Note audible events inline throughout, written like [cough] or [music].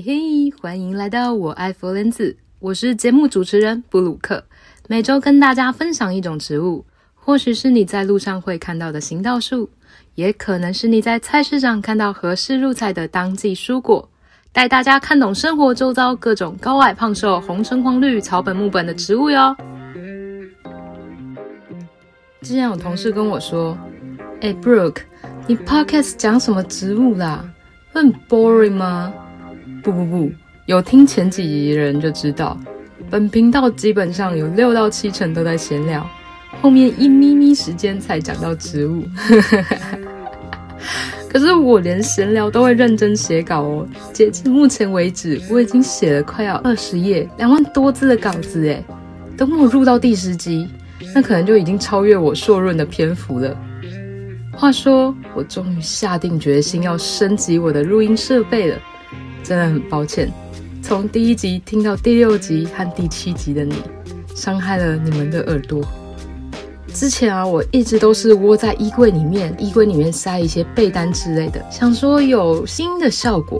嘿，欢迎来到我爱佛莲子，我是节目主持人布鲁克，每周跟大家分享一种植物，或许是你在路上会看到的行道树，也可能是你在菜市场看到合适入菜的当季蔬果，带大家看懂生活周遭各种高矮胖瘦、红橙黄绿、草本木本的植物哟。之前有同事跟我说：“哎，Brooke，你 Podcast 讲什么植物啦？很 boring 吗？”不不不，有听前几集的人就知道，本频道基本上有六到七成都在闲聊，后面一咪咪时间才讲到植物。[laughs] 可是我连闲聊都会认真写稿哦，截至目前为止，我已经写了快要二十页，两万多字的稿子诶，等我入到第十集。那可能就已经超越我硕润的篇幅了。话说，我终于下定决心要升级我的录音设备了。真的很抱歉，从第一集听到第六集和第七集的你，伤害了你们的耳朵。之前啊，我一直都是窝在衣柜里面，衣柜里面塞一些被单之类的，想说有新的效果。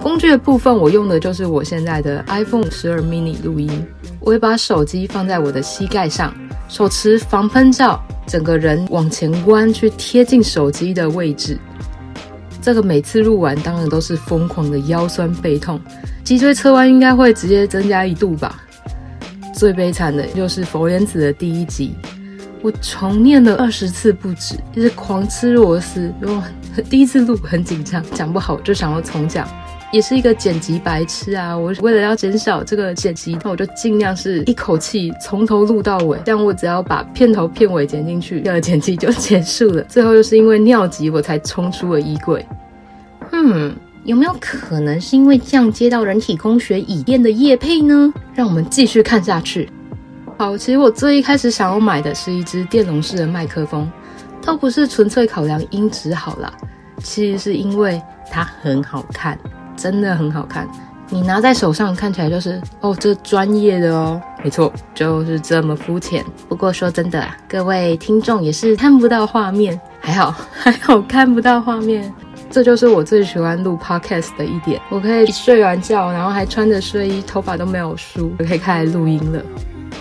工具的部分，我用的就是我现在的 iPhone 12 mini 录音。我会把手机放在我的膝盖上。手持防喷罩，整个人往前弯去贴近手机的位置。这个每次录完，当然都是疯狂的腰酸背痛，脊椎侧弯应该会直接增加一度吧。最悲惨的就是佛莲子的第一集，我重念了二十次不止，一直狂吃螺丝。哇，第一次录很紧张，讲不好就想要重讲。也是一个剪辑白痴啊！我为了要减少这个剪辑，那我就尽量是一口气从头录到尾，这样我只要把片头片尾剪进去，这个剪辑就结束了。最后又是因为尿急，我才冲出了衣柜。嗯，有没有可能是因为这样接到人体工学椅垫的叶配呢？让我们继续看下去。好，其实我最一开始想要买的是一支电容式的麦克风，倒不是纯粹考量音质好啦，其实是因为它很好看。真的很好看，你拿在手上看起来就是哦，这专业的哦，没错，就是这么肤浅。不过说真的啊，各位听众也是看不到画面，还好 [laughs] 还好看不到画面，这就是我最喜欢录 podcast 的一点。我可以睡完觉，然后还穿着睡衣，头发都没有梳，就可以开始录音了。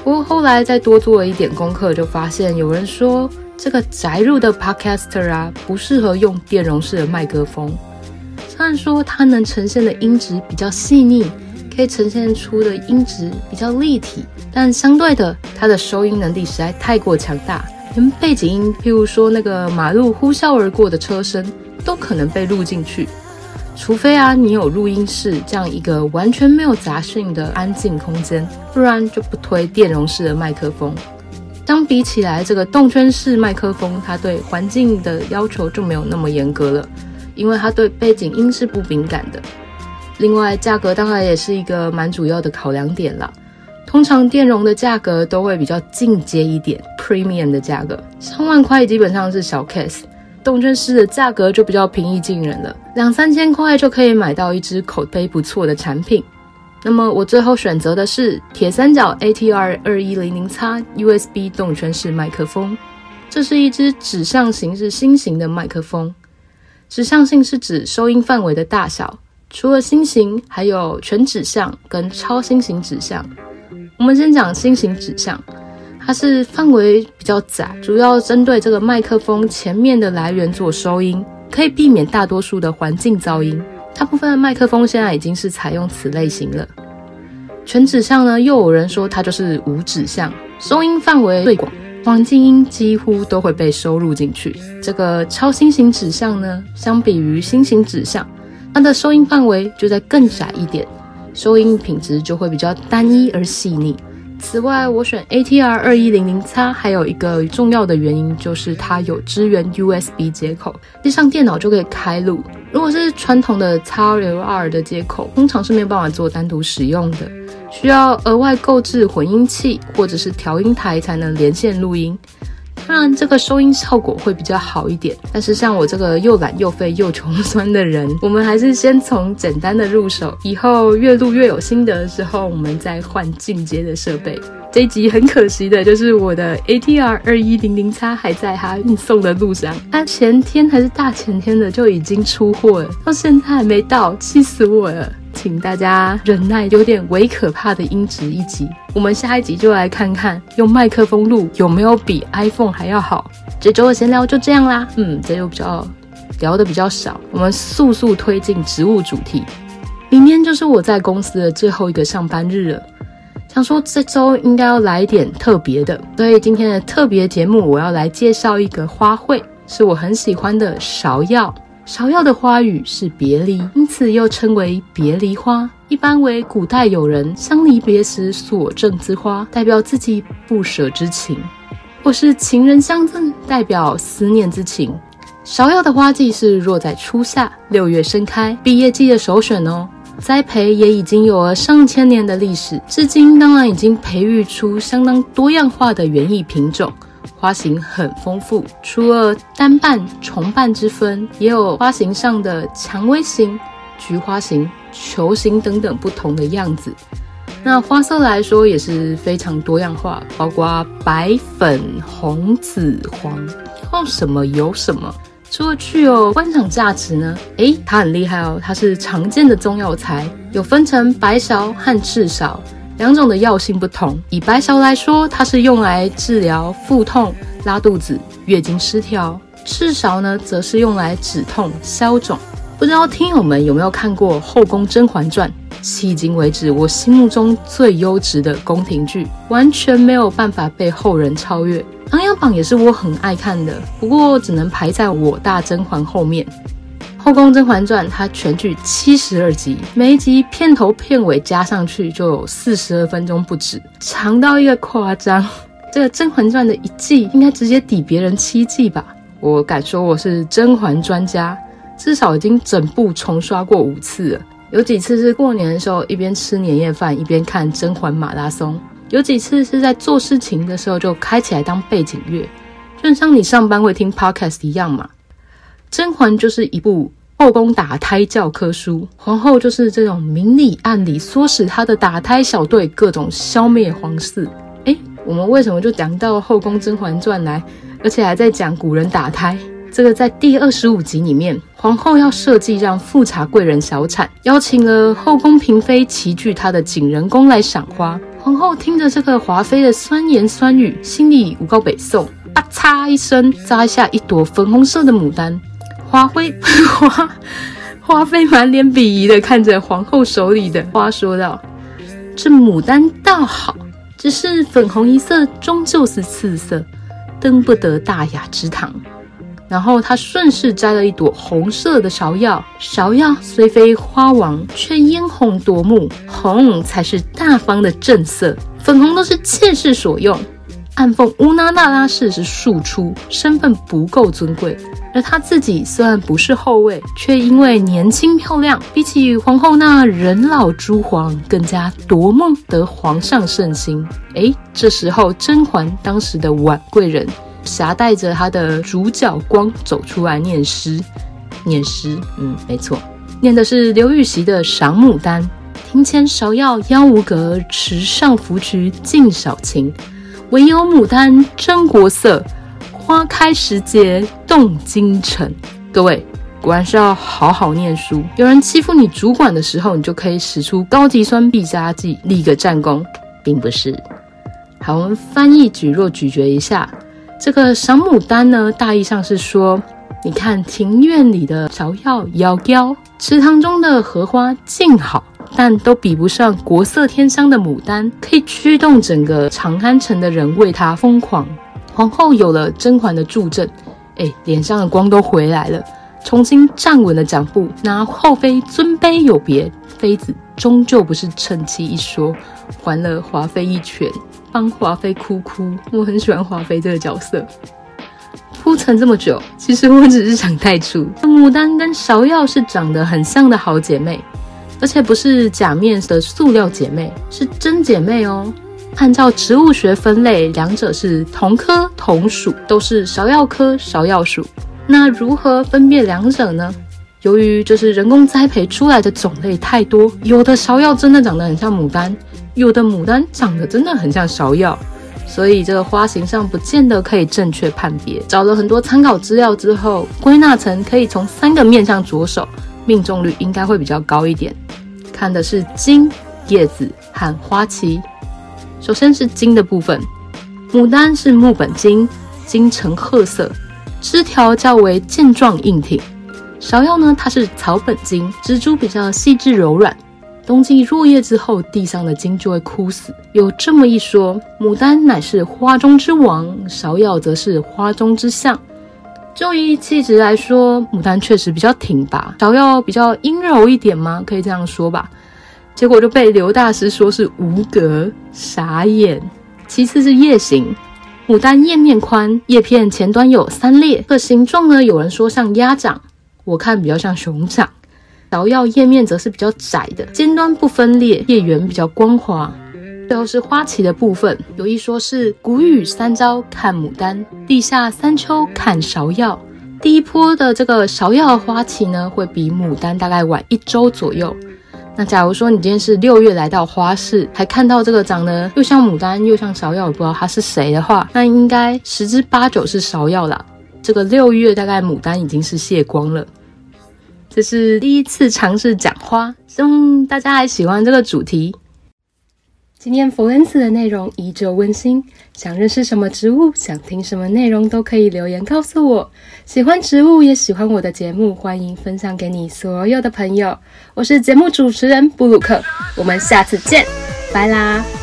不过后来再多做了一点功课，就发现有人说这个宅入的 podcaster 啊，不适合用电容式的麦克风。虽然说它能呈现的音质比较细腻，可以呈现出的音质比较立体，但相对的，它的收音能力实在太过强大，连背景音，譬如说那个马路呼啸而过的车声，都可能被录进去。除非啊，你有录音室这样一个完全没有杂讯的安静空间，不然就不推电容式的麦克风。相比起来，这个动圈式麦克风，它对环境的要求就没有那么严格了。因为它对背景音是不敏感的，另外价格当然也是一个蛮主要的考量点啦。通常电容的价格都会比较进阶一点，premium 的价格，上万块基本上是小 case。动圈式的价格就比较平易近人了，两三千块就可以买到一支口碑不错的产品。那么我最后选择的是铁三角 ATR 二一零零 X USB 动圈式麦克风，这是一支指向型是新型的麦克风。指向性是指收音范围的大小，除了心形，还有全指向跟超心形指向。我们先讲心形指向，它是范围比较窄，主要针对这个麦克风前面的来源做收音，可以避免大多数的环境噪音。大部分的麦克风现在已经是采用此类型了。全指向呢，又有人说它就是无指向，收音范围最广。黄金音几乎都会被收录进去。这个超新型指向呢，相比于新型指向，它的收音范围就在更窄一点，收音品质就会比较单一而细腻。此外，我选 ATR 二一零零 X 还有一个重要的原因就是它有支援 USB 接口，接上电脑就可以开录。如果是传统的 XLR 的接口，通常是没有办法做单独使用的。需要额外购置混音器或者是调音台才能连线录音，当然这个收音效果会比较好一点。但是像我这个又懒又废又穷酸的人，我们还是先从简单的入手，以后越录越有心得的时候，我们再换进阶的设备。这一集很可惜的就是我的 ATR 二一零零 X 还在它运送的路上，它前天还是大前天的就已经出货了，到现在还没到，气死我了。请大家忍耐，有点微可怕的音质一集。我们下一集就来看看用麦克风录有没有比 iPhone 还要好。这周的闲聊就这样啦，嗯，这周比较聊的比较少。我们速速推进植物主题。明天就是我在公司的最后一个上班日了，想说这周应该要来点特别的，所以今天的特别节目我要来介绍一个花卉，是我很喜欢的芍药。芍药的花语是别离，因此又称为别离花。一般为古代友人相离别时所赠之花，代表自己不舍之情；或是情人相赠，代表思念之情。芍药的花季是落在初夏，六月盛开，毕业季的首选哦。栽培也已经有了上千年的历史，至今当然已经培育出相当多样化的园艺品种。花型很丰富，除了单瓣、重瓣之分，也有花型上的蔷薇型、菊花型、球形等等不同的样子。那花色来说也是非常多样化，包括白、粉、红、紫、黄，要什么有什么。除了具有观赏价值呢，诶，它很厉害哦，它是常见的中药材，有分成白芍和赤芍。两种的药性不同，以白芍来说，它是用来治疗腹痛、拉肚子、月经失调；赤芍呢，则是用来止痛、消肿。不知道听友们有没有看过《后宫甄嬛传》？迄今为止，我心目中最优质的宫廷剧，完全没有办法被后人超越。琅琊榜也是我很爱看的，不过只能排在我大甄嬛后面。《后宫甄嬛传》它全剧七十二集，每一集片头片尾加上去就有四十二分钟不止，长到一个夸张。这个《甄嬛传》的一季应该直接抵别人七季吧？我敢说我是甄嬛专家，至少已经整部重刷过五次了。有几次是过年的时候一边吃年夜饭一边看《甄嬛马拉松》，有几次是在做事情的时候就开起来当背景乐，就像你上班会听 Podcast 一样嘛。甄嬛就是一部后宫打胎教科书，皇后就是这种明里暗里唆使她的打胎小队各种消灭皇室。诶，我们为什么就讲到《后宫甄嬛传》来，而且还在讲古人打胎？这个在第二十五集里面，皇后要设计让富察贵人小产，邀请了后宫嫔妃齐聚她的景仁宫来赏花。皇后听着这个华妃的酸言酸语，心里无告北宋，啊嚓一声扎下一朵粉红色的牡丹。花妃 [laughs] 花花妃满脸鄙夷的看着皇后手里的花，说道：“这牡丹倒好，只是粉红一色终究是次色，登不得大雅之堂。”然后他顺势摘了一朵红色的芍药，芍药虽非花王，却嫣红夺目，红才是大方的正色，粉红都是妾室所用。暗讽乌拉那拉氏是庶出，身份不够尊贵，而她自己虽然不是后位，却因为年轻漂亮，比起皇后那人老珠黄，更加夺梦得皇上圣心。诶，这时候甄嬛当时的婉贵人，挟带着她的主角光走出来念诗，念诗，嗯，没错，念的是刘禹锡的《赏牡丹》：庭前芍药妖无格，池上芙蕖净少情。唯有牡丹真国色，花开时节动京城。各位，果然是要好好念书。有人欺负你主管的时候，你就可以使出高级酸必杀技，立个战功，并不是。好，我们翻译举若咀嚼一下这个赏牡丹呢，大意上是说，你看庭院里的芍药妖娇，池塘中的荷花静好。但都比不上国色天香的牡丹，可以驱动整个长安城的人为她疯狂。皇后有了甄嬛的助阵，哎，脸上的光都回来了，重新站稳了脚步。那后妃尊卑有别，妃子终究不是趁机一说，还了华妃一拳，帮华妃哭哭。我很喜欢华妃这个角色。铺陈这么久，其实我只是想带出，牡丹跟芍药是长得很像的好姐妹。而且不是假面的塑料姐妹，是真姐妹哦。按照植物学分类，两者是同科同属，都是芍药科芍药属。那如何分辨两者呢？由于就是人工栽培出来的种类太多，有的芍药真的长得很像牡丹，有的牡丹长得真的很像芍药，所以这个花型上不见得可以正确判别。找了很多参考资料之后，归纳成可以从三个面向着手。命中率应该会比较高一点。看的是茎、叶子和花期。首先是茎的部分，牡丹是木本茎，茎呈褐色，枝条较为健壮硬挺。芍药呢，它是草本茎，植株比较细致柔软。冬季落叶之后，地上的茎就会枯死。有这么一说，牡丹乃是花中之王，芍药则是花中之相。就以气质来说，牡丹确实比较挺拔，芍药比较阴柔一点吗？可以这样说吧。结果就被刘大师说是无格，傻眼。其次是叶形，牡丹叶面宽，叶片前端有三裂，这形状呢，有人说像鸭掌，我看比较像熊掌。芍药叶面则是比较窄的，尖端不分裂，叶缘比较光滑。最后是花期的部分，有一说是谷雨三朝看牡丹，地夏三秋看芍药。第一波的这个芍药花期呢，会比牡丹大概晚一周左右。那假如说你今天是六月来到花市，还看到这个长得又像牡丹又像芍药，也不知道它是谁的话，那应该十之八九是芍药啦。这个六月大概牡丹已经是谢光了。这是第一次尝试讲花，希望大家还喜欢这个主题。今天佛恩斯的内容依旧温馨，想认识什么植物，想听什么内容都可以留言告诉我。喜欢植物也喜欢我的节目，欢迎分享给你所有的朋友。我是节目主持人布鲁克，我们下次见，拜啦。